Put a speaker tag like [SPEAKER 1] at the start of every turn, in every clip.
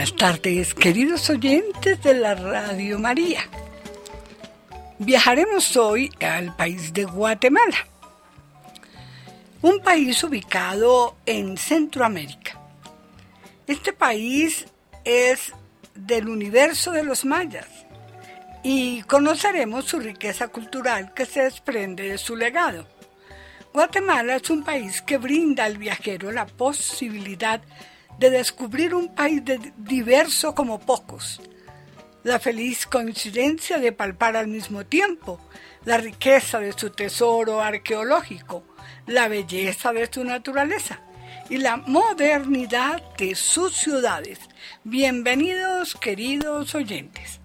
[SPEAKER 1] Buenas tardes, queridos oyentes de la Radio María. Viajaremos hoy al país de Guatemala, un país ubicado en Centroamérica. Este país es del universo de los mayas y conoceremos su riqueza cultural que se desprende de su legado. Guatemala es un país que brinda al viajero la posibilidad de descubrir un país diverso como pocos. La feliz coincidencia de palpar al mismo tiempo la riqueza de su tesoro arqueológico, la belleza de su naturaleza y la modernidad de sus ciudades. Bienvenidos queridos oyentes.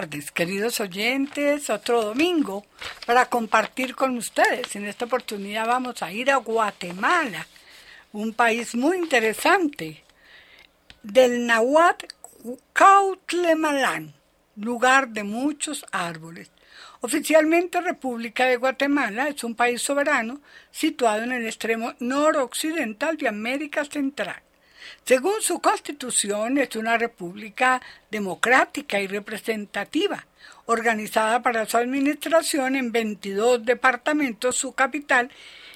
[SPEAKER 1] Tardes, queridos oyentes. Otro domingo para compartir con ustedes. En esta oportunidad vamos a ir a Guatemala, un país muy interesante, del Nahuatl Cautlemalán, lugar de muchos árboles. Oficialmente República de Guatemala es un país soberano situado en el extremo noroccidental de América Central. Según su constitución, es una república democrática y representativa, organizada para su administración en 22 departamentos, su capital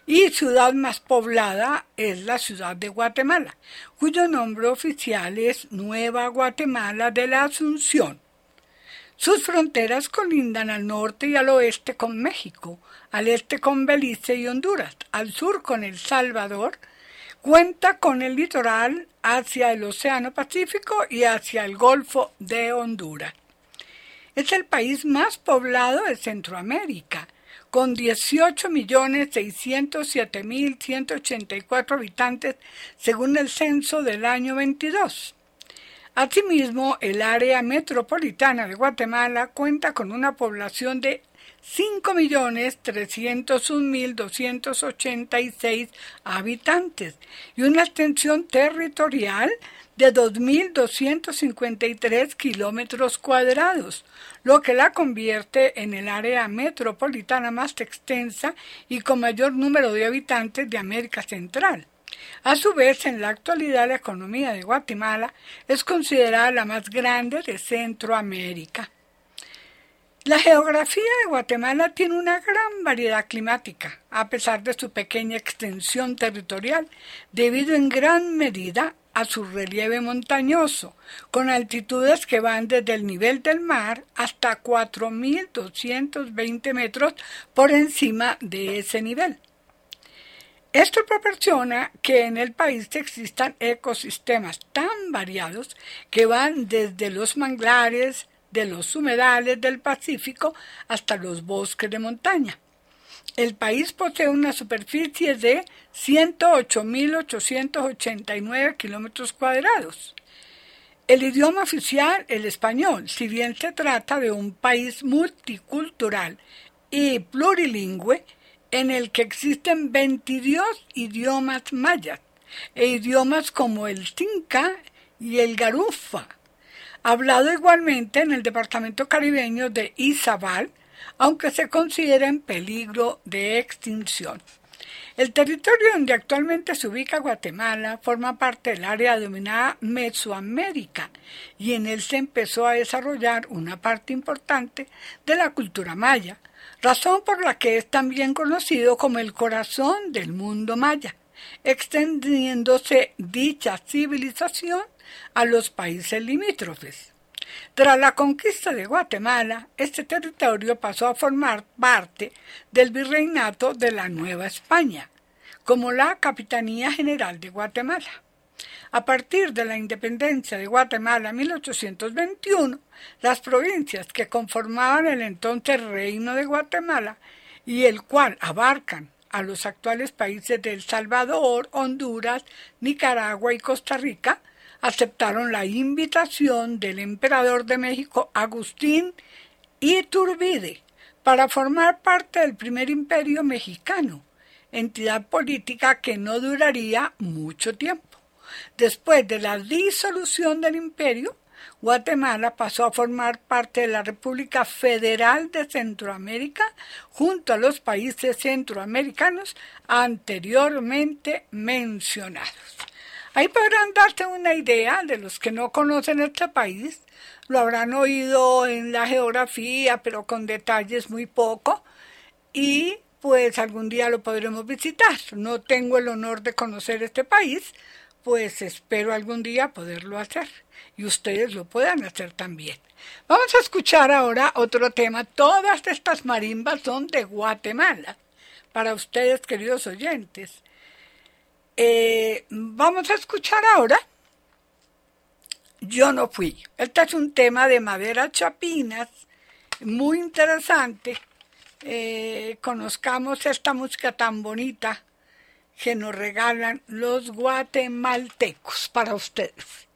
[SPEAKER 1] y ciudad más poblada es la ciudad de Guatemala, cuyo nombre oficial es Nueva Guatemala de la Asunción. Sus fronteras colindan al norte y al oeste con México, al este con Belice y Honduras, al sur con El Salvador, Cuenta con el litoral hacia el Océano Pacífico y hacia el Golfo de Honduras. Es el país más poblado de Centroamérica, con 18.607.184 habitantes según el censo del año 22. Asimismo, el área metropolitana de Guatemala cuenta con una población de 5.301.286 habitantes y una extensión territorial de 2.253 kilómetros cuadrados, lo que la convierte en el área metropolitana más extensa y con mayor número de habitantes de América Central. A su vez, en la actualidad la economía de Guatemala es considerada la más grande de Centroamérica. La geografía de Guatemala tiene una gran variedad climática, a pesar de su pequeña extensión territorial, debido en gran medida a su relieve montañoso, con altitudes que van desde el nivel del mar hasta 4.220 metros por encima de ese nivel. Esto proporciona que en el país existan ecosistemas tan variados que van desde los manglares, de los humedales del Pacífico hasta los bosques de montaña. El país posee una superficie de 108.889 kilómetros cuadrados. El idioma oficial, el español, si bien se trata de un país multicultural y plurilingüe, en el que existen 22 idiomas mayas e idiomas como el tinca y el garufa, hablado igualmente en el departamento caribeño de Izabal, aunque se considera en peligro de extinción. El territorio donde actualmente se ubica Guatemala forma parte del área denominada Mesoamérica y en él se empezó a desarrollar una parte importante de la cultura maya, razón por la que es también conocido como el corazón del mundo maya, extendiéndose dicha civilización a los países limítrofes. Tras la conquista de Guatemala, este territorio pasó a formar parte del virreinato de la Nueva España, como la Capitanía General de Guatemala. A partir de la independencia de Guatemala en 1821, las provincias que conformaban el entonces Reino de Guatemala y el cual abarcan a los actuales países de El Salvador, Honduras, Nicaragua y Costa Rica, aceptaron la invitación del emperador de México Agustín Iturbide para formar parte del primer imperio mexicano, entidad política que no duraría mucho tiempo. Después de la disolución del imperio, Guatemala pasó a formar parte de la República Federal de Centroamérica junto a los países centroamericanos anteriormente mencionados. Ahí podrán darte una idea de los que no conocen este país, lo habrán oído en la geografía, pero con detalles muy poco, y pues algún día lo podremos visitar. No tengo el honor de conocer este país, pues espero algún día poderlo hacer y ustedes lo puedan hacer también. Vamos a escuchar ahora otro tema. Todas estas marimbas son de Guatemala, para ustedes queridos oyentes. Eh, vamos a escuchar ahora Yo no fui. Este es un tema de madera chapinas, muy interesante. Eh, conozcamos esta música tan bonita que nos regalan los guatemaltecos para ustedes.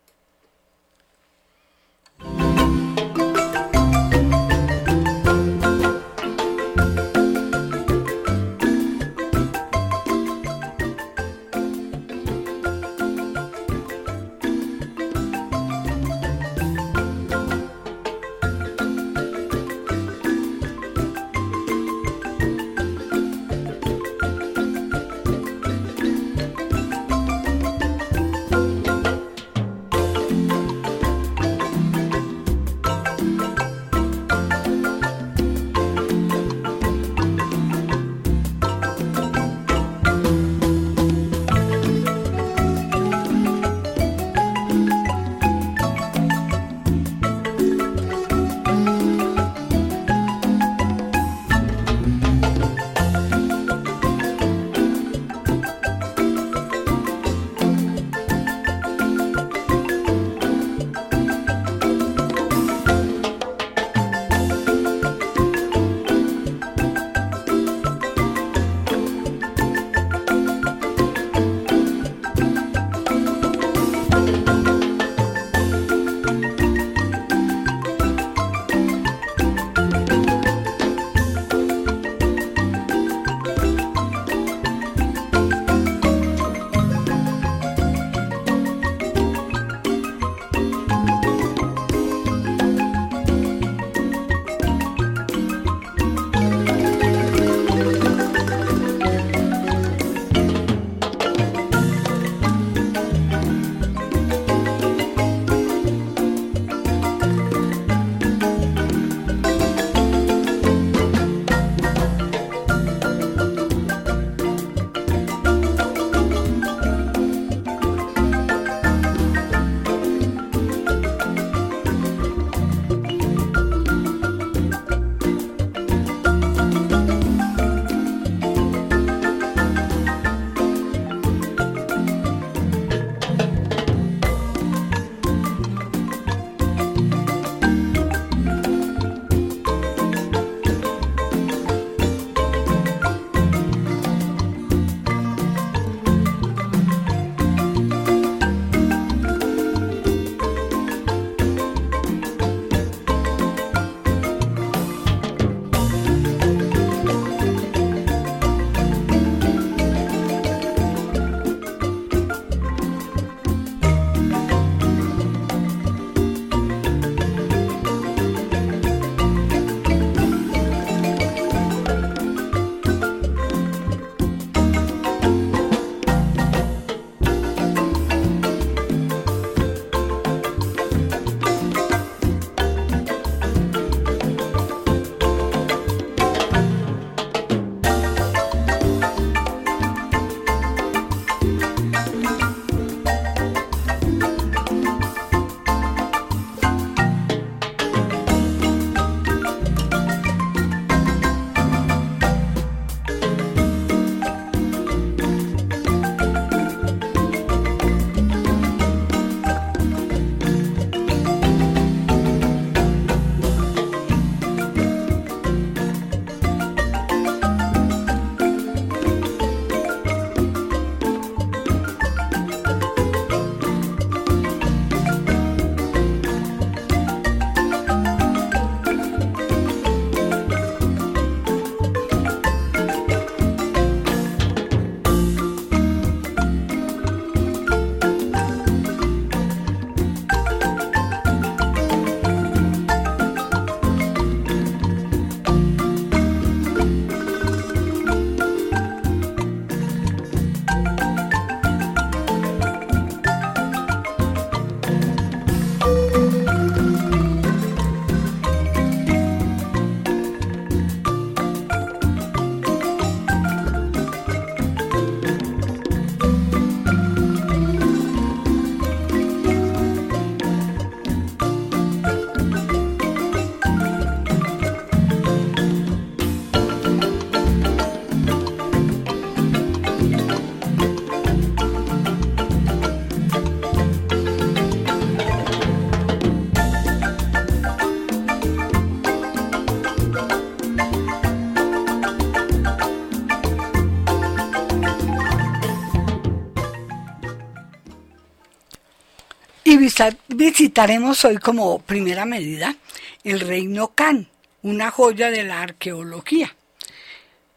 [SPEAKER 1] Visitaremos hoy como primera medida el Reino Can, una joya de la arqueología.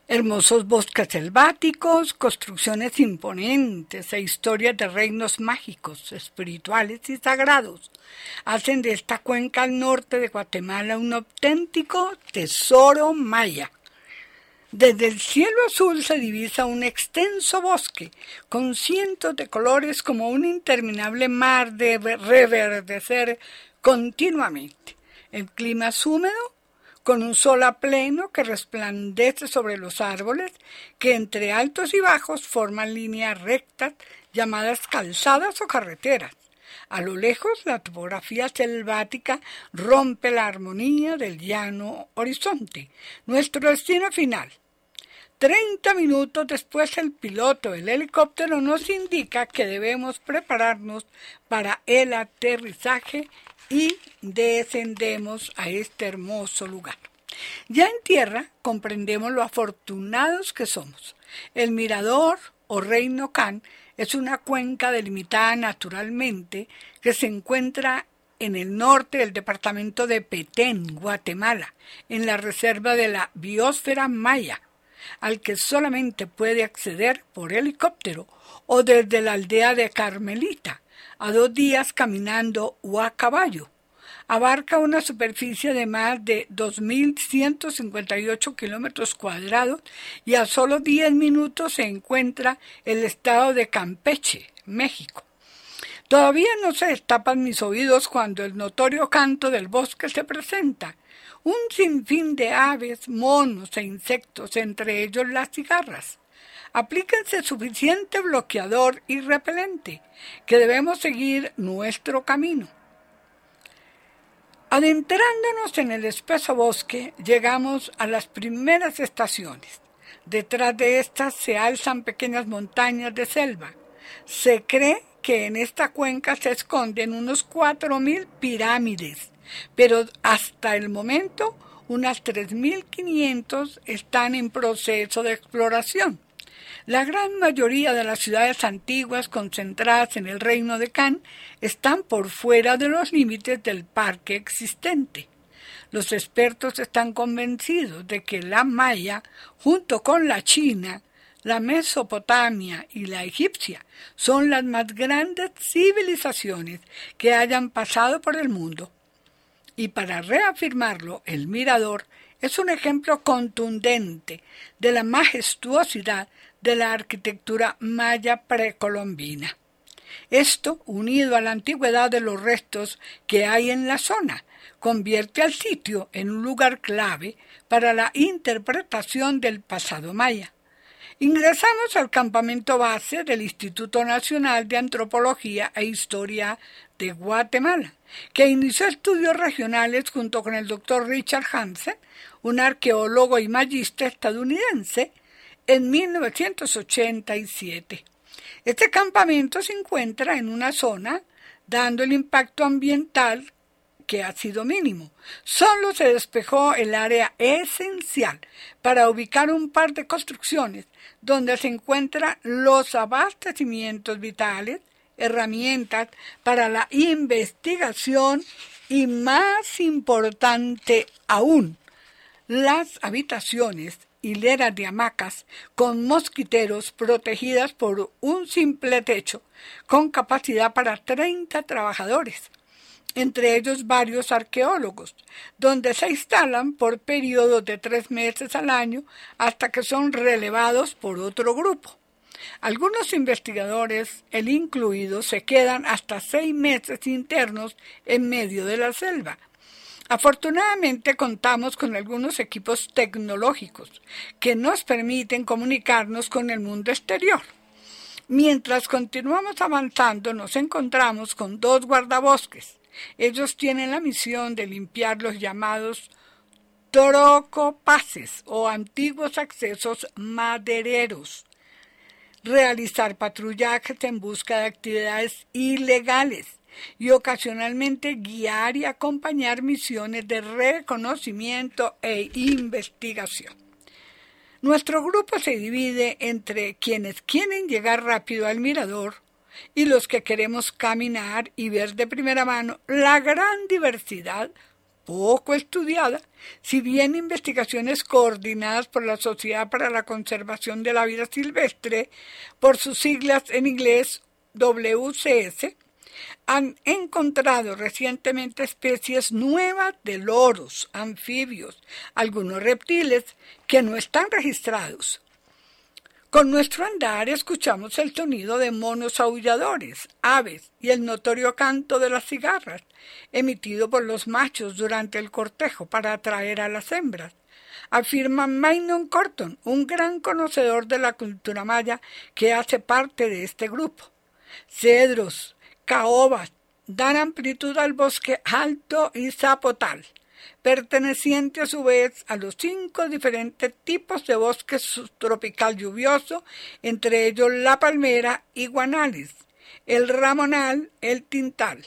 [SPEAKER 1] Hermosos bosques selváticos, construcciones imponentes e historias de reinos mágicos, espirituales y sagrados hacen de esta cuenca al norte de Guatemala un auténtico tesoro maya. Desde el cielo azul se divisa un extenso bosque con cientos de colores como un interminable mar de reverdecer continuamente. El clima es húmedo, con un sol a pleno que resplandece sobre los árboles que entre altos y bajos forman líneas rectas llamadas calzadas o carreteras. A lo lejos, la topografía selvática rompe la armonía del llano horizonte, nuestro destino final. Treinta minutos después el piloto del helicóptero nos indica que debemos prepararnos para el aterrizaje y descendemos a este hermoso lugar. Ya en tierra comprendemos lo afortunados que somos. El mirador o Reino Can es una cuenca delimitada naturalmente que se encuentra en el norte del departamento de Petén, Guatemala, en la reserva de la biosfera maya, al que solamente puede acceder por helicóptero o desde la aldea de Carmelita, a dos días caminando o a caballo abarca una superficie de más de 2.158 kilómetros cuadrados y a solo 10 minutos se encuentra el estado de Campeche, México. Todavía no se destapan mis oídos cuando el notorio canto del bosque se presenta. Un sinfín de aves, monos e insectos, entre ellos las cigarras. Aplíquense suficiente bloqueador y repelente, que debemos seguir nuestro camino. Adentrándonos en el espeso bosque, llegamos a las primeras estaciones. Detrás de estas se alzan pequeñas montañas de selva. Se cree que en esta cuenca se esconden unos cuatro mil pirámides, pero hasta el momento unas 3.500 están en proceso de exploración. La gran mayoría de las ciudades antiguas concentradas en el reino de Can están por fuera de los límites del parque existente. Los expertos están convencidos de que la Maya, junto con la China, la Mesopotamia y la egipcia, son las más grandes civilizaciones que hayan pasado por el mundo. Y para reafirmarlo, el mirador es un ejemplo contundente de la majestuosidad de la arquitectura maya precolombina. Esto, unido a la antigüedad de los restos que hay en la zona, convierte al sitio en un lugar clave para la interpretación del pasado maya. Ingresamos al campamento base del Instituto Nacional de Antropología e Historia de Guatemala, que inició estudios regionales junto con el doctor Richard Hansen, un arqueólogo y magista estadounidense, en 1987. Este campamento se encuentra en una zona dando el impacto ambiental que ha sido mínimo. Solo se despejó el área esencial para ubicar un par de construcciones donde se encuentran los abastecimientos vitales, herramientas para la investigación y más importante aún, las habitaciones hileras de hamacas con mosquiteros protegidas por un simple techo con capacidad para 30 trabajadores, entre ellos varios arqueólogos, donde se instalan por periodos de tres meses al año hasta que son relevados por otro grupo. Algunos investigadores, el incluido, se quedan hasta seis meses internos en medio de la selva, Afortunadamente contamos con algunos equipos tecnológicos que nos permiten comunicarnos con el mundo exterior. Mientras continuamos avanzando nos encontramos con dos guardabosques. Ellos tienen la misión de limpiar los llamados trocopases o antiguos accesos madereros, realizar patrullajes en busca de actividades ilegales y ocasionalmente guiar y acompañar misiones de reconocimiento e investigación. Nuestro grupo se divide entre quienes quieren llegar rápido al mirador, y los que queremos caminar y ver de primera mano la gran diversidad poco estudiada, si bien investigaciones coordinadas por la Sociedad para la Conservación de la Vida Silvestre, por sus siglas en inglés WCS, han encontrado recientemente especies nuevas de loros, anfibios, algunos reptiles que no están registrados. Con nuestro andar escuchamos el sonido de monos aulladores, aves y el notorio canto de las cigarras, emitido por los machos durante el cortejo para atraer a las hembras. Afirma Maynard Corton, un gran conocedor de la cultura maya que hace parte de este grupo. Cedros, caobas, dan amplitud al bosque alto y zapotal perteneciente a su vez a los cinco diferentes tipos de bosque subtropical lluvioso, entre ellos la palmera y guanalis, el ramonal, el tintal,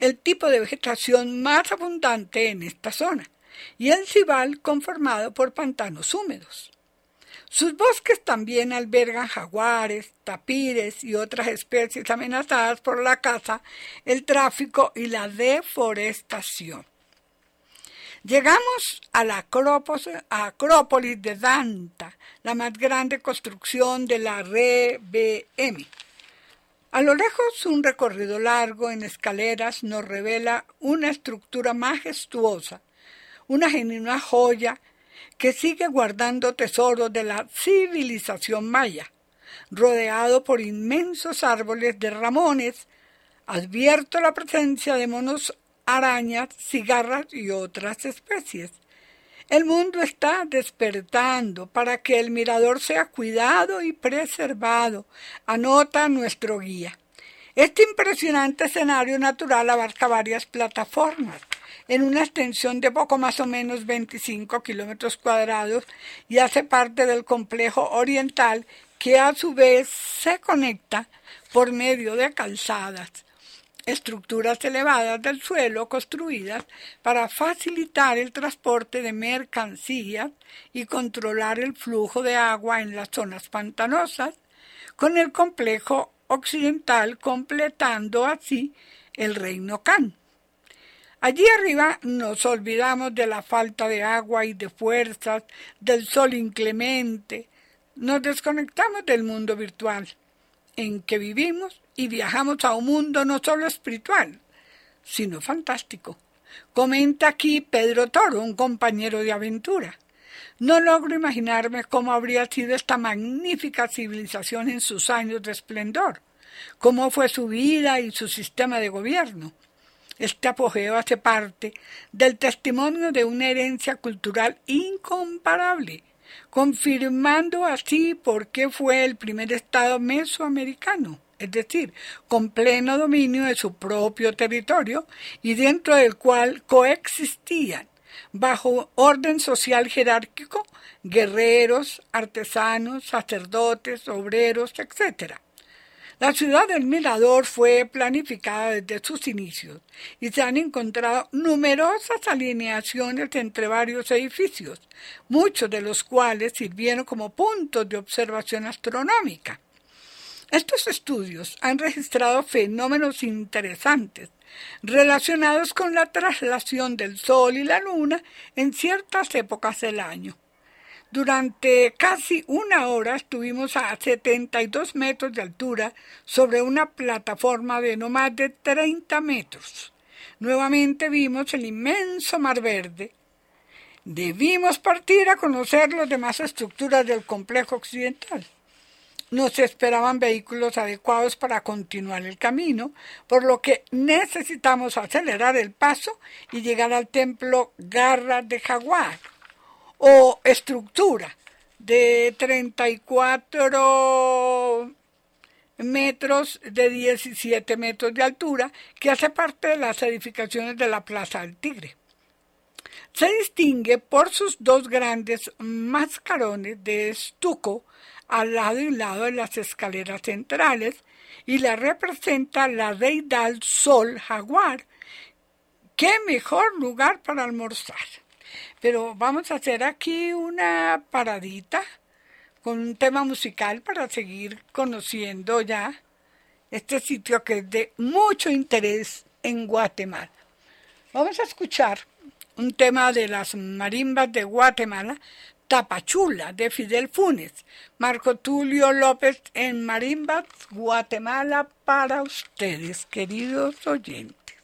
[SPEAKER 1] el tipo de vegetación más abundante en esta zona, y el cibal conformado por pantanos húmedos. Sus bosques también albergan jaguares, tapires y otras especies amenazadas por la caza, el tráfico y la deforestación. Llegamos a la Acrópolis de Danta, la más grande construcción de la RBM. A lo lejos, un recorrido largo en escaleras nos revela una estructura majestuosa, una genuina joya que sigue guardando tesoros de la civilización maya, rodeado por inmensos árboles de ramones, advierto la presencia de monos arañas, cigarras y otras especies. El mundo está despertando para que el mirador sea cuidado y preservado, anota nuestro guía. Este impresionante escenario natural abarca varias plataformas en una extensión de poco más o menos 25 kilómetros cuadrados y hace parte del complejo oriental que a su vez se conecta por medio de calzadas estructuras elevadas del suelo construidas para facilitar el transporte de mercancías y controlar el flujo de agua en las zonas pantanosas, con el complejo occidental completando así el reino Can. Allí arriba nos olvidamos de la falta de agua y de fuerzas, del sol inclemente, nos desconectamos del mundo virtual en que vivimos y viajamos a un mundo no solo espiritual, sino fantástico. Comenta aquí Pedro Toro, un compañero de aventura. No logro imaginarme cómo habría sido esta magnífica civilización en sus años de esplendor, cómo fue su vida y su sistema de gobierno. Este apogeo hace parte del testimonio de una herencia cultural incomparable, confirmando así por qué fue el primer Estado mesoamericano es decir, con pleno dominio de su propio territorio y dentro del cual coexistían, bajo orden social jerárquico, guerreros, artesanos, sacerdotes, obreros, etc. La ciudad del Mirador fue planificada desde sus inicios y se han encontrado numerosas alineaciones entre varios edificios, muchos de los cuales sirvieron como puntos de observación astronómica. Estos estudios han registrado fenómenos interesantes relacionados con la traslación del Sol y la Luna en ciertas épocas del año. Durante casi una hora estuvimos a 72 metros de altura sobre una plataforma de no más de 30 metros. Nuevamente vimos el inmenso mar verde. Debimos partir a conocer las demás estructuras del complejo occidental nos esperaban vehículos adecuados para continuar el camino, por lo que necesitamos acelerar el paso y llegar al templo Garra de Jaguar o estructura de 34 metros de 17 metros de altura que hace parte de las edificaciones de la Plaza del Tigre. Se distingue por sus dos grandes mascarones de estuco al lado y lado de las escaleras centrales y la representa la deidad Sol Jaguar. ¡Qué mejor lugar para almorzar! Pero vamos a hacer aquí una paradita con un tema musical para seguir conociendo ya este sitio que es de mucho interés en Guatemala. Vamos a escuchar un tema de las marimbas de Guatemala, Tapachula, de Fidel Funes, Marco Tulio López en Marimbas, Guatemala, para ustedes, queridos oyentes.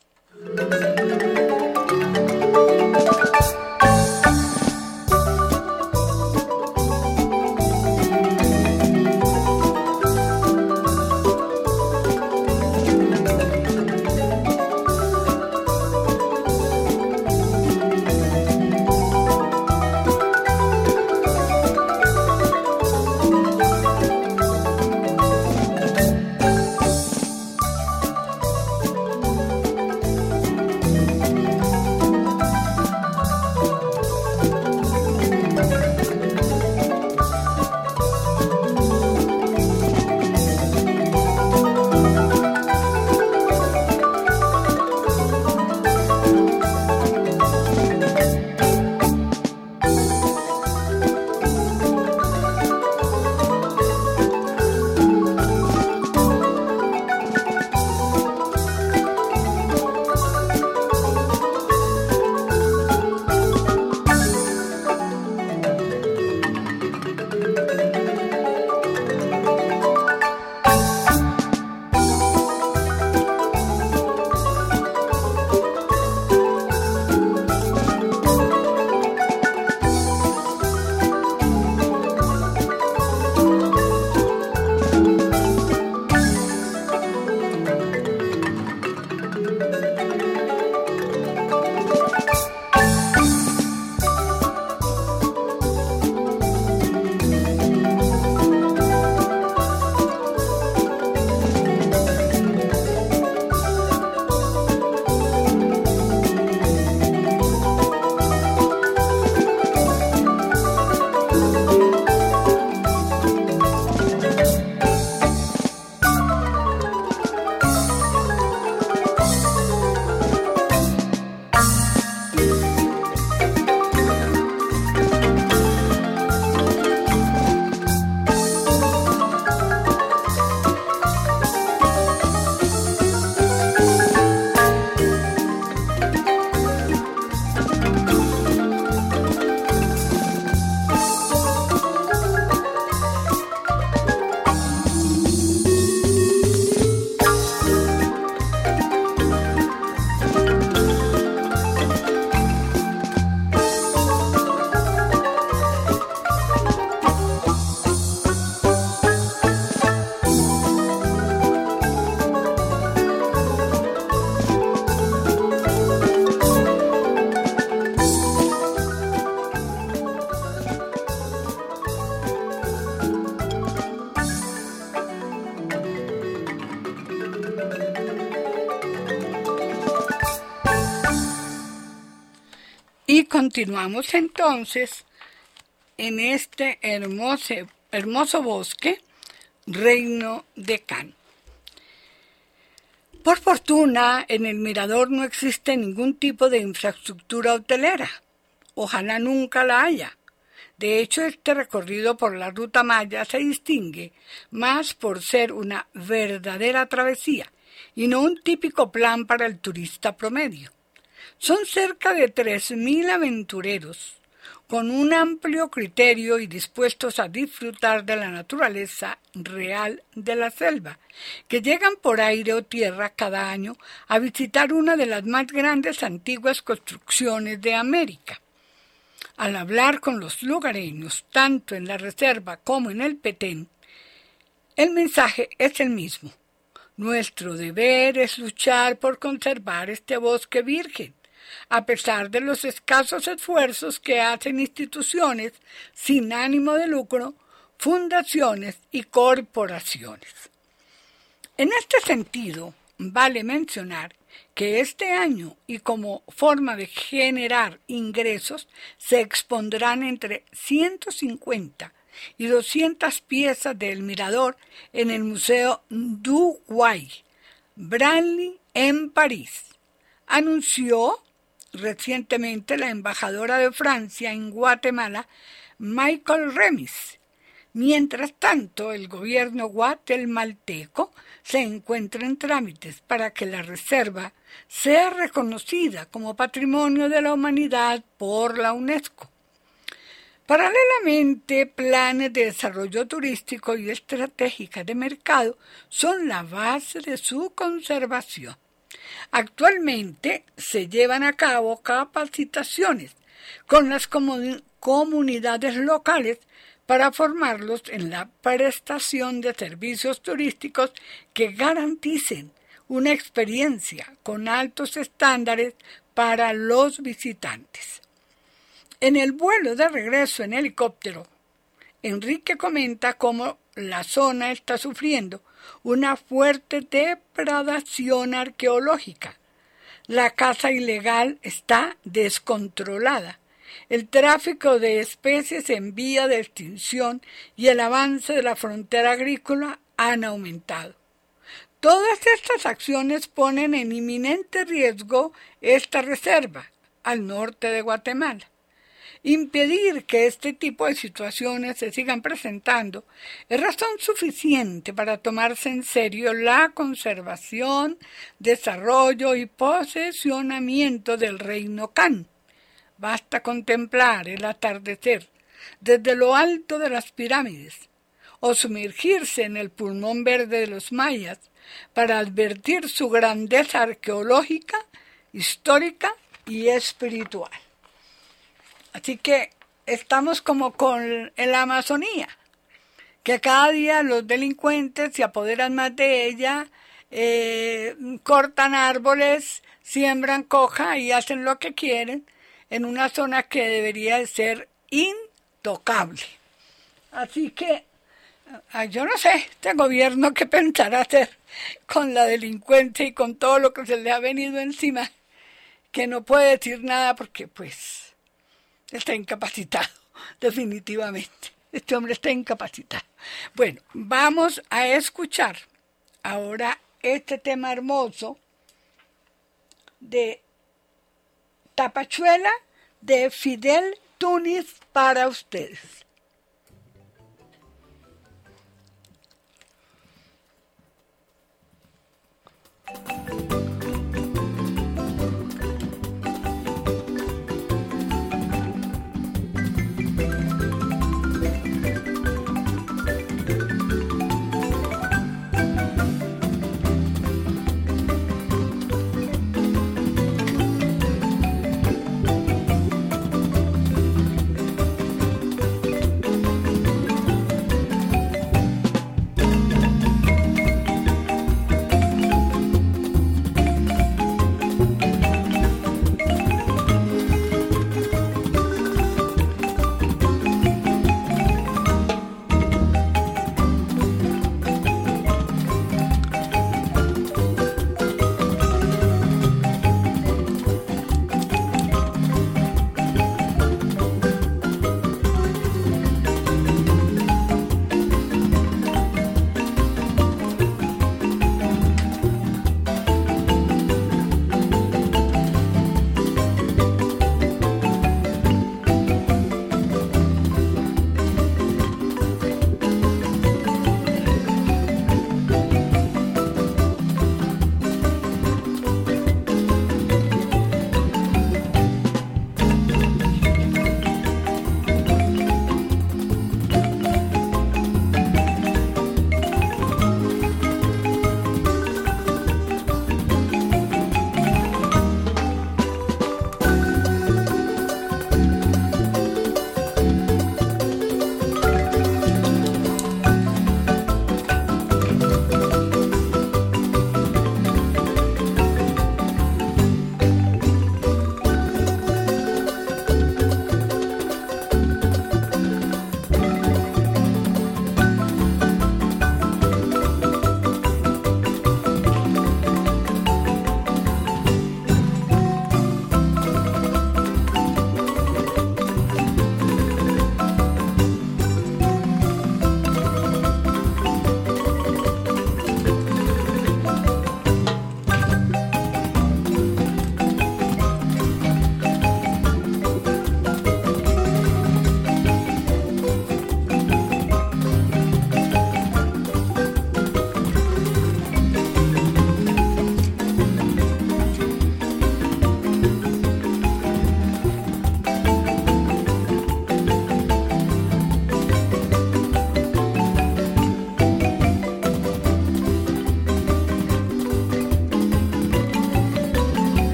[SPEAKER 1] Continuamos entonces en este hermoso, bosque, Reino de Can. Por fortuna, en el mirador no existe ningún tipo de infraestructura hotelera. Ojalá nunca la haya. De hecho, este recorrido por la ruta Maya se distingue más por ser una verdadera travesía y no un típico plan para el turista promedio. Son cerca de 3.000 aventureros con un amplio criterio y dispuestos a disfrutar de la naturaleza real de la selva, que llegan por aire o tierra cada año a visitar una de las más grandes antiguas construcciones de América. Al hablar con los lugareños, tanto en la reserva como en el Petén, el mensaje es el mismo. Nuestro deber es luchar por conservar este bosque virgen, a pesar de los escasos esfuerzos que hacen instituciones sin ánimo de lucro, fundaciones y corporaciones. En este sentido, vale mencionar que este año y como forma de generar ingresos se expondrán entre 150 y 200 piezas del mirador en el Museo du Guay, Branly, en París. Anunció Recientemente, la embajadora de Francia en Guatemala, Michael Remis, Mientras tanto, el gobierno guatemalteco se encuentra en trámites para que la reserva sea reconocida como Patrimonio de la Humanidad por la UNESCO. Paralelamente, planes de desarrollo turístico y estratégicas de mercado son la base de su conservación. Actualmente se llevan a cabo capacitaciones con las comunidades locales para formarlos en la prestación de servicios turísticos que garanticen una experiencia con altos estándares para los visitantes. En el vuelo de regreso en helicóptero, Enrique comenta cómo la zona está sufriendo una fuerte depredación arqueológica. La caza ilegal está descontrolada. El tráfico de especies en vía de extinción y el avance de la frontera agrícola han aumentado. Todas estas acciones ponen en inminente riesgo esta reserva al norte de Guatemala. Impedir que este tipo de situaciones se sigan presentando es razón suficiente para tomarse en serio la conservación, desarrollo y posesionamiento del reino Can. Basta contemplar el atardecer desde lo alto de las pirámides o sumergirse en el pulmón verde de los mayas para advertir su grandeza arqueológica, histórica y espiritual. Así que estamos como con la Amazonía, que cada día los delincuentes se apoderan más de ella, eh, cortan árboles, siembran coja y hacen lo que quieren en una zona que debería de ser intocable. Así que ah, yo no sé, este gobierno qué pensará hacer con la delincuencia y con todo lo que se le ha venido encima, que no puede decir nada porque pues está incapacitado, definitivamente. Este hombre está incapacitado. Bueno, vamos a escuchar ahora este tema hermoso de Tapachuela de Fidel Tunis para ustedes.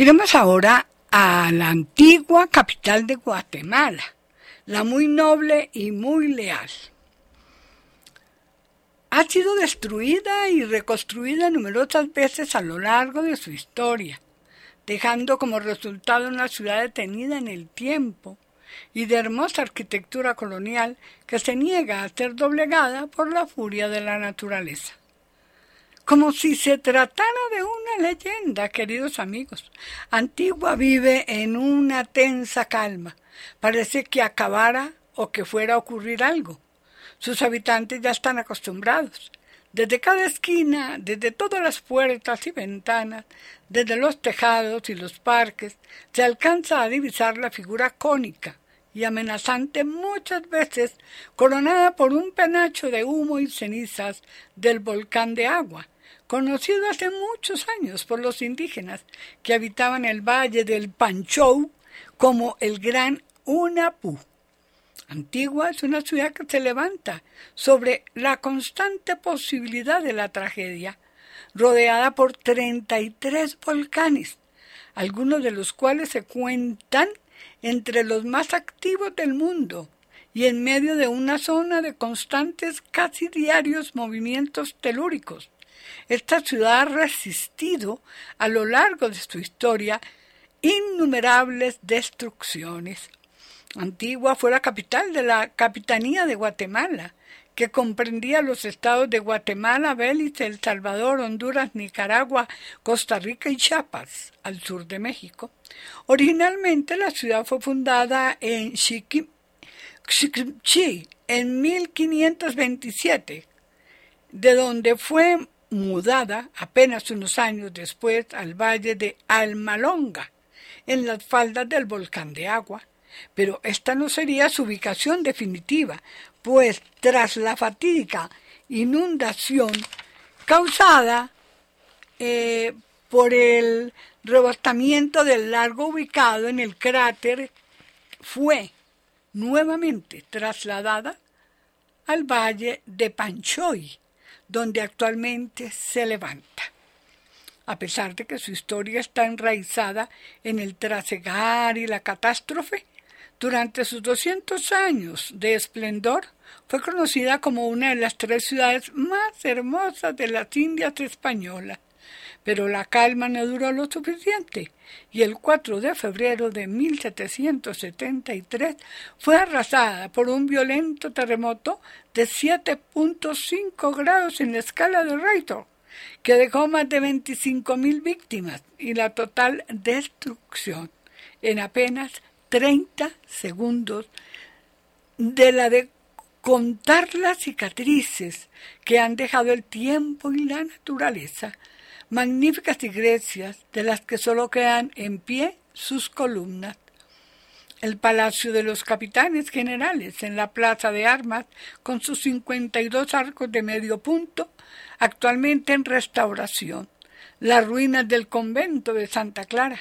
[SPEAKER 1] Iremos ahora a la antigua capital de Guatemala, la muy noble y muy leal. Ha sido destruida y reconstruida numerosas veces a lo largo de su historia, dejando como resultado una ciudad detenida en el tiempo y de hermosa arquitectura colonial que se niega a ser doblegada por la furia de la naturaleza como si se tratara de una leyenda, queridos amigos. Antigua vive en una tensa calma. Parece que acabara o que fuera a ocurrir algo. Sus habitantes ya están acostumbrados. Desde cada esquina, desde todas las puertas y ventanas, desde los tejados y los parques, se alcanza a divisar la figura cónica y amenazante muchas veces coronada por un penacho de humo y cenizas del volcán de agua, conocido hace muchos años por los indígenas que habitaban el valle del Panchou como el Gran Unapú. Antigua es una ciudad que se levanta sobre la constante posibilidad de la tragedia, rodeada por 33 volcanes, algunos de los cuales se cuentan entre los más activos del mundo y en medio de una zona de constantes casi diarios movimientos telúricos. Esta ciudad ha resistido a lo largo de su historia innumerables destrucciones. Antigua fue la capital de la Capitanía de Guatemala, que comprendía los estados de Guatemala, Belice, El Salvador, Honduras, Nicaragua, Costa Rica y Chiapas, al sur de México. Originalmente la ciudad fue fundada en Xiquimchi en 1527, de donde fue mudada apenas unos años después al valle de Almalonga, en las faldas del volcán de agua. Pero esta no sería su ubicación definitiva, pues tras la fatídica inundación causada eh, por el rebotamiento del largo ubicado en el cráter, fue nuevamente trasladada al valle de Panchoy, donde actualmente se levanta. A pesar de que su historia está enraizada en el trasegar y la catástrofe, durante sus 200 años de esplendor fue conocida como una de las tres ciudades más hermosas de las Indias españolas. Pero la calma no duró lo suficiente. Y el 4 de febrero de 1773 fue arrasada por un violento terremoto de 7.5 grados en la escala de Richter, que dejó más de 25.000 víctimas y la total destrucción en apenas 30 segundos de la de contar las cicatrices que han dejado el tiempo y la naturaleza magníficas iglesias de las que solo quedan en pie sus columnas. El Palacio de los Capitanes Generales en la Plaza de Armas, con sus 52 arcos de medio punto, actualmente en restauración. Las ruinas del convento de Santa Clara,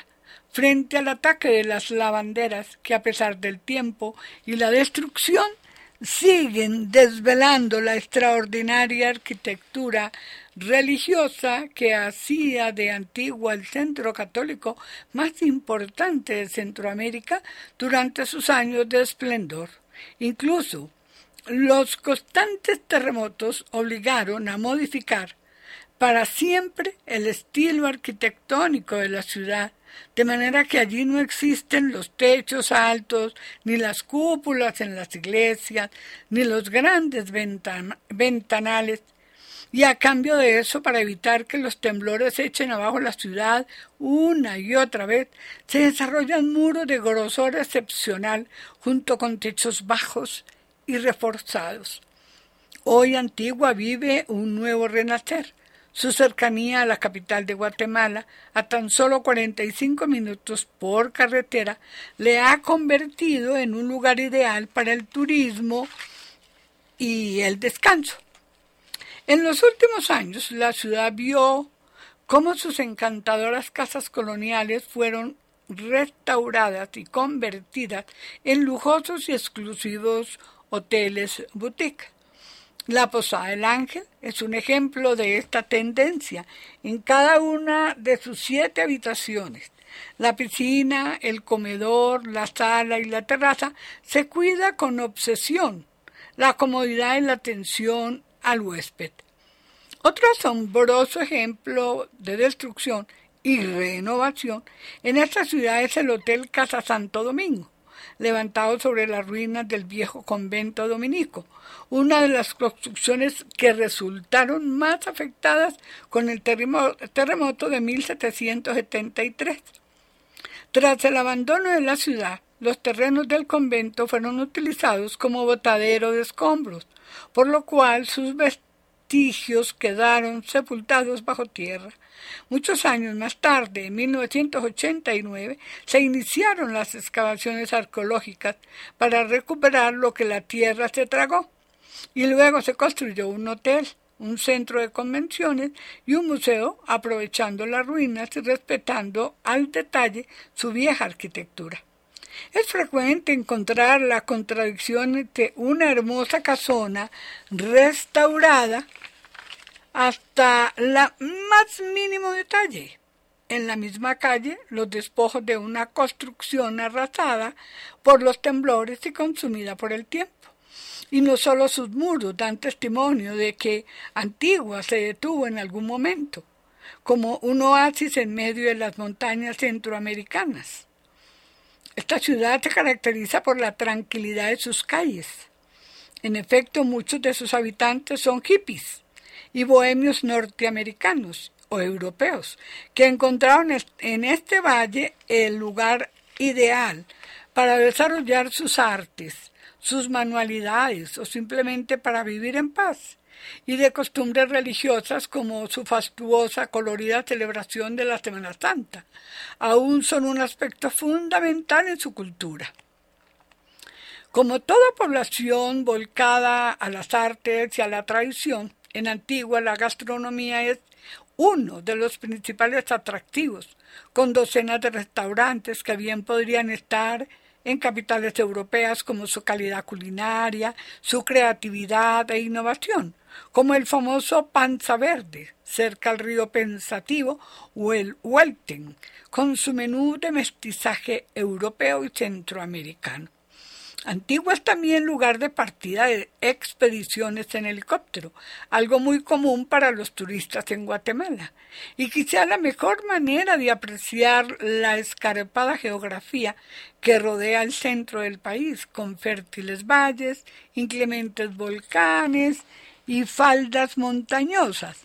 [SPEAKER 1] frente al ataque de las lavanderas que a pesar del tiempo y la destrucción siguen desvelando la extraordinaria arquitectura religiosa que hacía de Antigua el centro católico más importante de Centroamérica durante sus años de esplendor. Incluso los constantes terremotos obligaron a modificar para siempre el estilo arquitectónico de la ciudad de manera que allí no existen los techos altos, ni las cúpulas en las iglesias, ni los grandes ventanales. Y a cambio de eso, para evitar que los temblores echen abajo la ciudad una y otra vez, se desarrollan muros de grosor excepcional junto con techos bajos y reforzados. Hoy Antigua vive un nuevo renacer su cercanía a la capital de Guatemala, a tan solo 45 minutos por carretera, le ha convertido en un lugar ideal para el turismo y el descanso. En los últimos años, la ciudad vio cómo sus encantadoras casas coloniales fueron restauradas y convertidas en lujosos y exclusivos hoteles boutique. La Posada del Ángel es un ejemplo de esta tendencia. En cada una de sus siete habitaciones La piscina, el comedor, la sala y la terraza se cuida con obsesión, la comodidad y la atención al huésped. Otro asombroso ejemplo de destrucción y renovación en esta ciudad es el Hotel Casa Santo Domingo, levantado sobre las ruinas del viejo convento dominico, una de las construcciones que resultaron más afectadas con el terremoto de 1773. Tras el abandono de la ciudad, los terrenos del convento fueron utilizados como botadero de escombros, por lo cual sus vestigios quedaron sepultados bajo tierra. Muchos años más tarde, en 1989, se iniciaron las excavaciones arqueológicas para recuperar lo que la tierra se tragó y luego se construyó un hotel, un centro de convenciones y un museo aprovechando las ruinas y respetando al detalle su vieja arquitectura. Es frecuente encontrar la contradicción entre una hermosa casona restaurada hasta la más mínimo detalle. En la misma calle, los despojos de una construcción arrasada por los temblores y consumida por el tiempo. Y no solo sus muros dan testimonio de que Antigua se detuvo en algún momento, como un oasis en medio de las montañas centroamericanas. Esta ciudad se caracteriza por la tranquilidad de sus calles. En efecto, muchos de sus habitantes son hippies y bohemios norteamericanos o europeos, que encontraron en este valle el lugar ideal para desarrollar sus artes, sus manualidades o simplemente para vivir en paz, y de costumbres religiosas como su fastuosa, colorida celebración de la Semana Santa, aún son un aspecto fundamental en su cultura. Como toda población volcada a las artes y a la tradición, en Antigua la gastronomía es uno de los principales atractivos, con docenas de restaurantes que bien podrían estar en capitales europeas como su calidad culinaria, su creatividad e innovación, como el famoso Panza Verde, cerca al río Pensativo, o el Welten, con su menú de mestizaje europeo y centroamericano. Antigua es también lugar de partida de expediciones en helicóptero, algo muy común para los turistas en Guatemala, y quizá la mejor manera de apreciar la escarpada geografía que rodea el centro del país, con fértiles valles, inclementes volcanes y faldas montañosas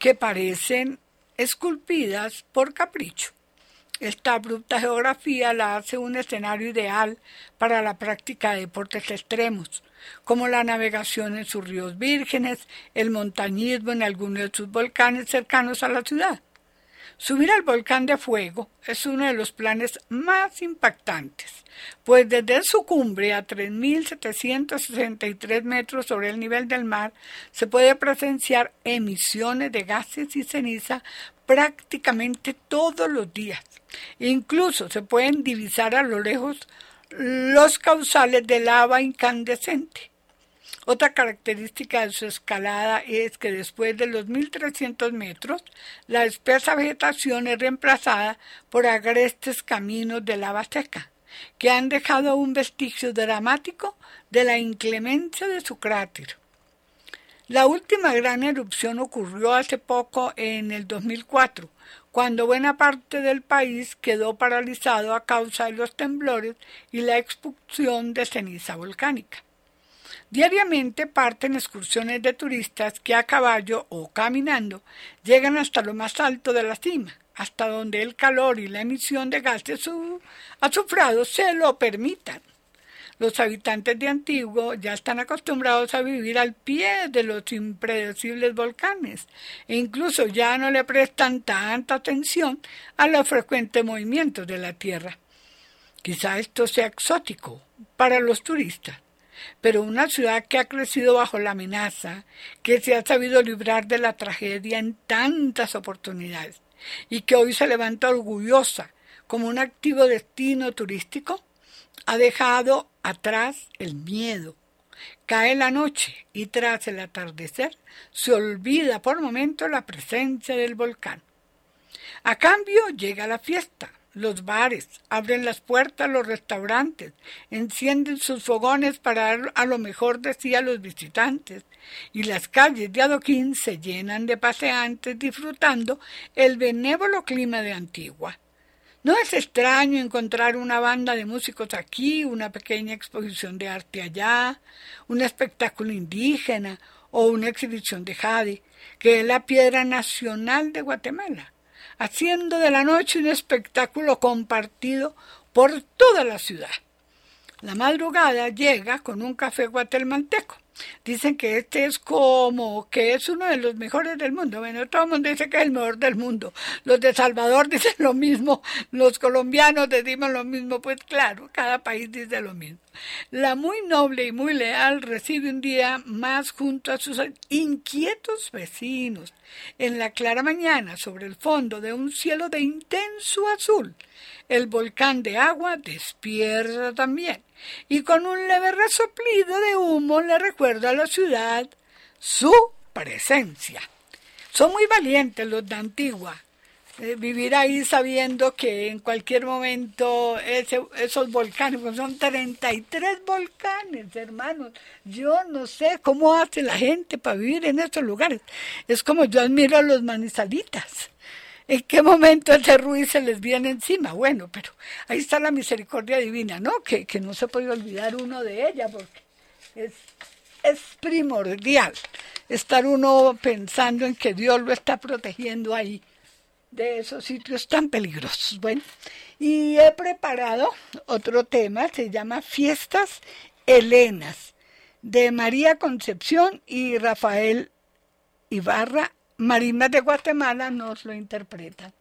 [SPEAKER 1] que parecen esculpidas por capricho. Esta abrupta geografía la hace un escenario ideal para la práctica de deportes extremos, como la navegación en sus ríos vírgenes, el montañismo en algunos de sus volcanes cercanos a la ciudad. Subir al volcán de fuego es uno de los planes más impactantes, pues desde su cumbre a 3.763 metros sobre el nivel del mar se puede presenciar emisiones de gases y ceniza prácticamente todos los días. Incluso se pueden divisar a lo lejos los causales de lava incandescente. Otra característica de su escalada es que después de los 1300 metros, la espesa vegetación es reemplazada por agrestes caminos de lava seca, que han dejado un vestigio dramático de la inclemencia de su cráter. La última gran erupción ocurrió hace poco en el 2004, cuando buena parte del país quedó paralizado a causa de los temblores y la expulsión de ceniza volcánica. Diariamente parten excursiones de turistas que a caballo o caminando llegan hasta lo más alto de la cima, hasta donde el calor y la emisión de gases azufrados se lo permitan. Los habitantes de Antiguo ya están acostumbrados a vivir al pie de los impredecibles volcanes e incluso ya no le prestan tanta atención a los frecuentes movimientos de la Tierra. Quizá esto sea exótico para los turistas, pero una ciudad que ha crecido bajo la amenaza, que se ha sabido librar de la tragedia en tantas oportunidades y que hoy se levanta orgullosa como un activo destino turístico, ha dejado atrás el miedo. Cae la noche y tras el atardecer se olvida por momento la presencia del volcán. A cambio llega la fiesta, los bares, abren las puertas los restaurantes, encienden sus fogones para dar a lo mejor de sí a los visitantes, y las calles de adoquín se llenan de paseantes disfrutando el benévolo clima de Antigua. No es extraño encontrar una banda de músicos aquí, una pequeña exposición de arte allá, un espectáculo indígena o una exhibición de jade, que es la piedra nacional de Guatemala, haciendo de la noche un espectáculo compartido por toda la ciudad. La madrugada llega con un café guatemalteco, Dicen que este es como que es uno de los mejores del mundo. Bueno, todo el mundo dice que es el mejor del mundo. Los de Salvador dicen lo mismo, los colombianos decimos lo mismo. Pues claro, cada país dice lo mismo. La muy noble y muy leal recibe un día más junto a sus inquietos vecinos, en la clara mañana, sobre el fondo de un cielo de intenso azul. El volcán de agua despierta también y con un leve resoplido de humo le recuerda a la ciudad su presencia. Son muy valientes los de Antigua. Eh, vivir ahí sabiendo que en cualquier momento esos volcanes, pues son 33 volcanes, hermanos. Yo no sé cómo hace la gente para vivir en estos lugares. Es como yo admiro a los manizalitas ¿En qué momento ese ruido se les viene encima? Bueno, pero ahí está la misericordia divina, ¿no? Que, no se puede olvidar uno de ella, porque es, es primordial estar uno pensando en que Dios lo está protegiendo ahí de esos sitios tan peligrosos. Bueno, y he preparado otro tema, se llama Fiestas Helenas, de María Concepción y Rafael Ibarra Marimas de Guatemala nos lo interpretan.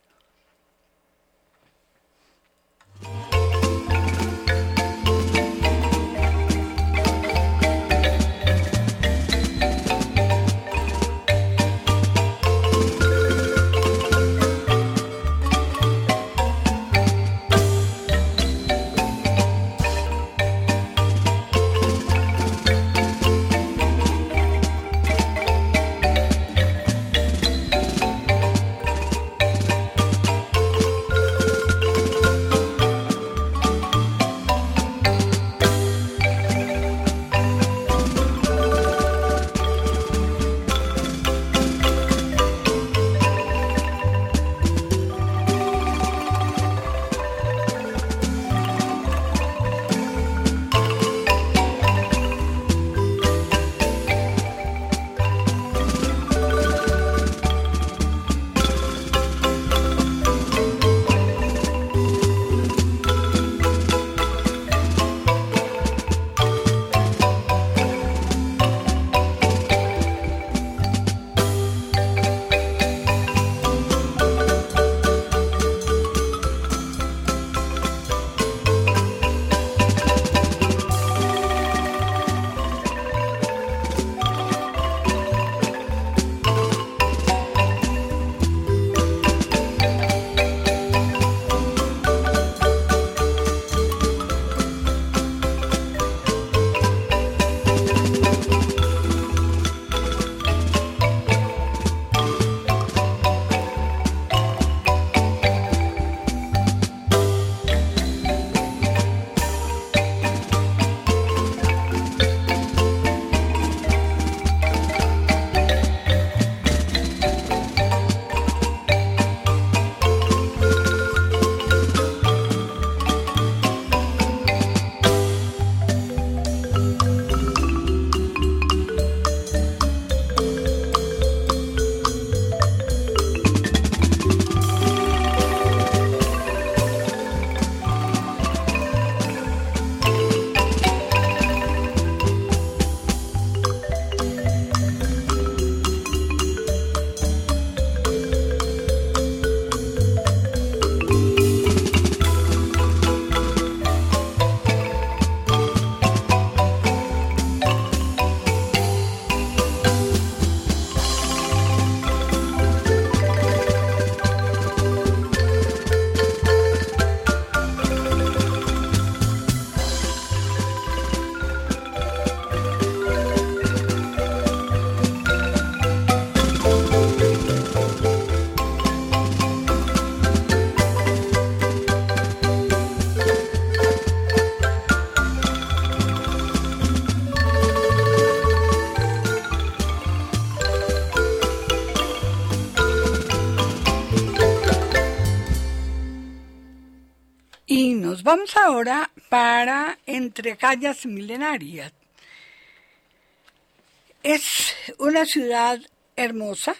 [SPEAKER 1] Vamos ahora para Entre Calles Milenarias. Es una ciudad hermosa,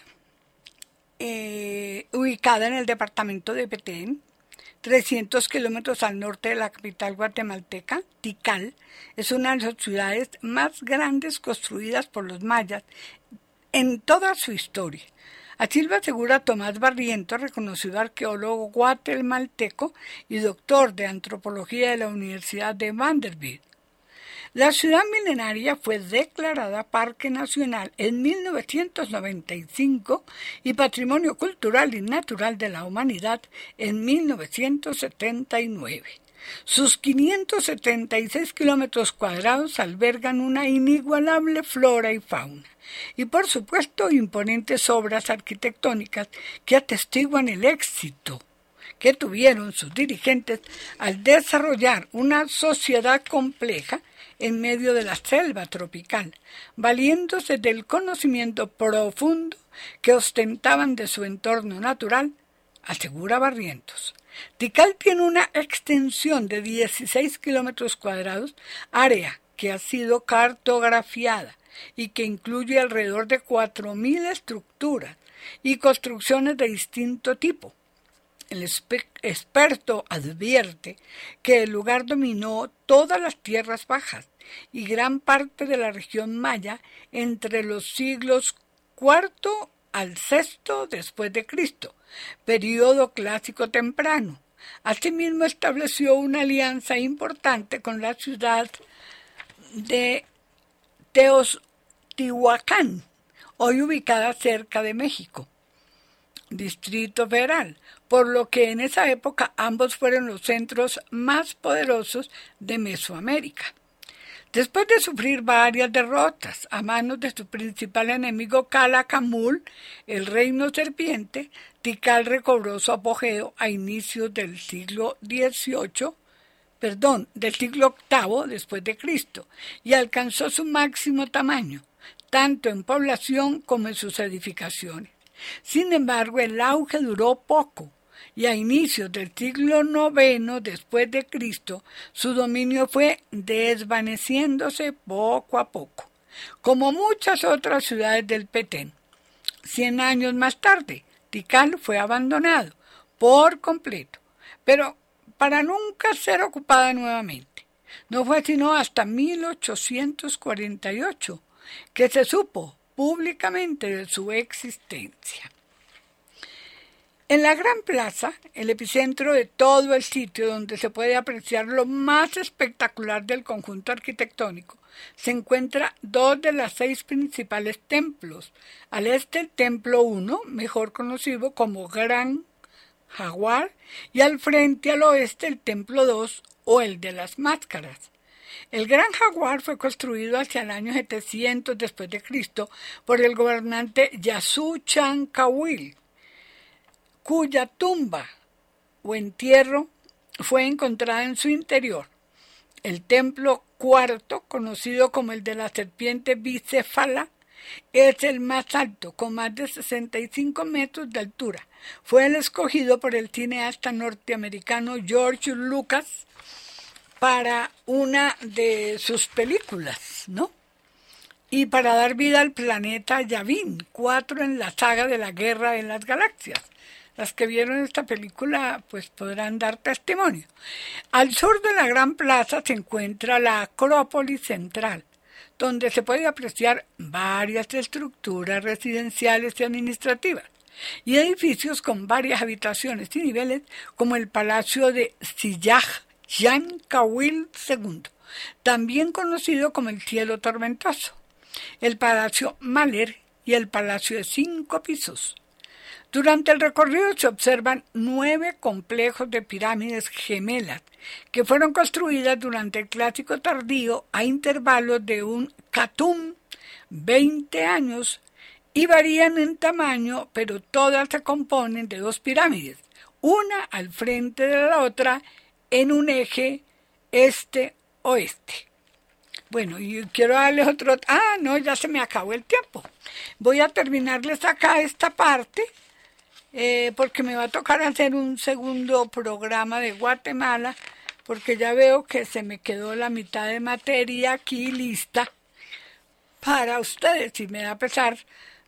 [SPEAKER 1] eh, ubicada en el departamento de Petén, 300 kilómetros al norte de la capital guatemalteca, Tikal, es una de las ciudades más grandes construidas por los mayas en toda su historia. Así lo asegura Tomás Barriento, reconocido arqueólogo guatemalteco y doctor de antropología de la Universidad de Vanderbilt. La ciudad milenaria fue declarada Parque Nacional en 1995 y Patrimonio Cultural y Natural de la Humanidad en 1979. Sus 576 kilómetros cuadrados albergan una inigualable flora y fauna y por supuesto imponentes obras arquitectónicas que atestiguan el éxito que tuvieron sus dirigentes al desarrollar una sociedad compleja en medio de la selva tropical, valiéndose del conocimiento profundo que ostentaban de su entorno natural, asegura Barrientos. Tikal tiene una extensión de 16 kilómetros cuadrados, área que ha sido cartografiada y que incluye alrededor de 4.000 estructuras y construcciones de distinto tipo, el experto advierte que el lugar dominó todas las tierras bajas y gran parte de la región maya entre los siglos IV al VI después de Cristo, periodo clásico temprano. Asimismo estableció una alianza importante con la ciudad de Teotihuacán, hoy ubicada cerca de México. Distrito Federal, por lo que en esa época ambos fueron los centros más poderosos de Mesoamérica. Después de sufrir varias derrotas a manos de su principal enemigo Calacamul, el reino serpiente, Tikal recobró su apogeo a inicios del siglo XVIII, perdón, del siglo VIII después de Cristo, y alcanzó su máximo tamaño, tanto en población como en sus edificaciones. Sin embargo, el auge duró poco, y a inicios del siglo IX después de Cristo, su dominio fue desvaneciéndose poco a poco, como muchas otras ciudades del Petén. Cien años más tarde, Tikal fue abandonado por completo, pero para nunca ser ocupada nuevamente. No fue sino hasta 1848 que se supo públicamente de su existencia. En la Gran Plaza, el epicentro de todo el sitio donde se puede apreciar lo más espectacular del conjunto arquitectónico, se encuentra dos de las seis principales templos. Al este el Templo 1, mejor conocido como Gran Jaguar, y al frente al oeste el Templo 2 o el de las Máscaras. El Gran Jaguar fue construido hacia el año 700 después de Cristo por el gobernante Yasu Chankawil cuya tumba o entierro fue encontrada en su interior. El templo cuarto, conocido como el de la serpiente bicefala, es el más alto, con más de 65 metros de altura. Fue el escogido por el cineasta norteamericano George Lucas para una de sus películas, ¿no? Y para dar vida al planeta Yavin, cuatro en la saga de la Guerra de las Galaxias. Las que vieron esta película pues podrán dar testimonio. Al sur de la Gran Plaza se encuentra la Acrópolis Central, donde se puede apreciar varias estructuras residenciales y administrativas y edificios con varias habitaciones y niveles como el Palacio de Sillaj Jan Kawil II, también conocido como el Cielo Tormentoso, el Palacio Mahler y el Palacio de Cinco Pisos. Durante el recorrido se observan nueve complejos de pirámides gemelas que fueron construidas durante el clásico tardío a intervalos de un catum 20 años y varían en tamaño, pero todas se componen de dos pirámides, una al frente de la otra en un eje este-oeste. Bueno, y quiero darles otro... Ah, no, ya se me acabó el tiempo. Voy a terminarles acá esta parte eh, porque me va a tocar hacer un segundo programa de Guatemala, porque ya veo que se me quedó la mitad de materia aquí lista para ustedes y me da pesar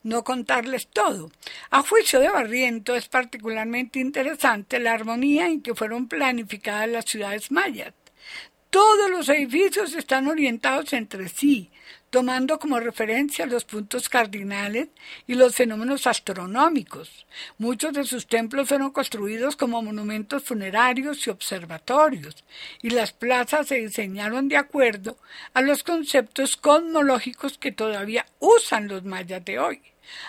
[SPEAKER 1] no contarles todo. A juicio de Barriento es particularmente interesante la armonía en que fueron planificadas las ciudades mayas. Todos los edificios están orientados entre sí, tomando como referencia los puntos cardinales y los fenómenos astronómicos. Muchos de sus templos fueron construidos como monumentos funerarios y observatorios, y las plazas se diseñaron de acuerdo a los conceptos cosmológicos que todavía usan los mayas de hoy.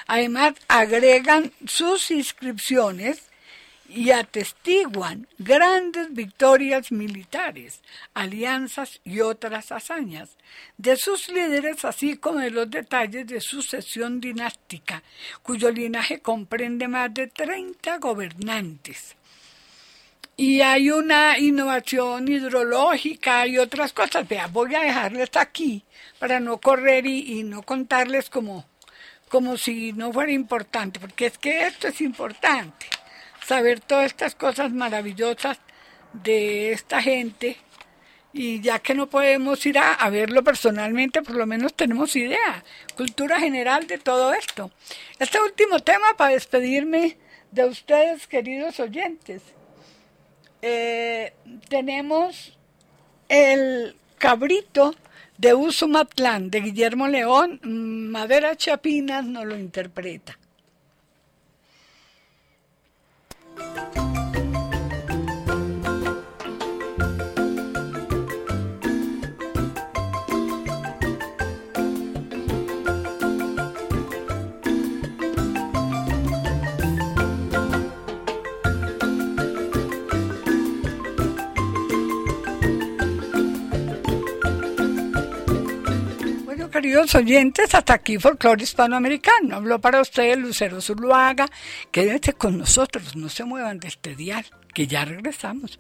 [SPEAKER 1] Además, agregan sus inscripciones y atestiguan grandes victorias militares, alianzas y otras hazañas de sus líderes, así como de los detalles de sucesión dinástica, cuyo linaje comprende más de 30 gobernantes. Y hay una innovación hidrológica y otras cosas. Vea, voy a dejarles aquí para no correr y, no contarles como, como si no fuera importante, porque es que esto es importante saber todas estas cosas maravillosas de esta gente y ya que no podemos ir a, verlo personalmente, por lo menos tenemos idea, cultura general de todo esto. Este último tema para despedirme de ustedes, queridos oyentes. Eh, tenemos el cabrito de Usumatlán, de Guillermo León, Madera Chapinas nos lo interpreta. Bye. Queridos oyentes, hasta aquí Folclore Hispanoamericano. Habló para ustedes Lucero Zuluaga. Quédense con nosotros, no se muevan de este dial, que ya regresamos.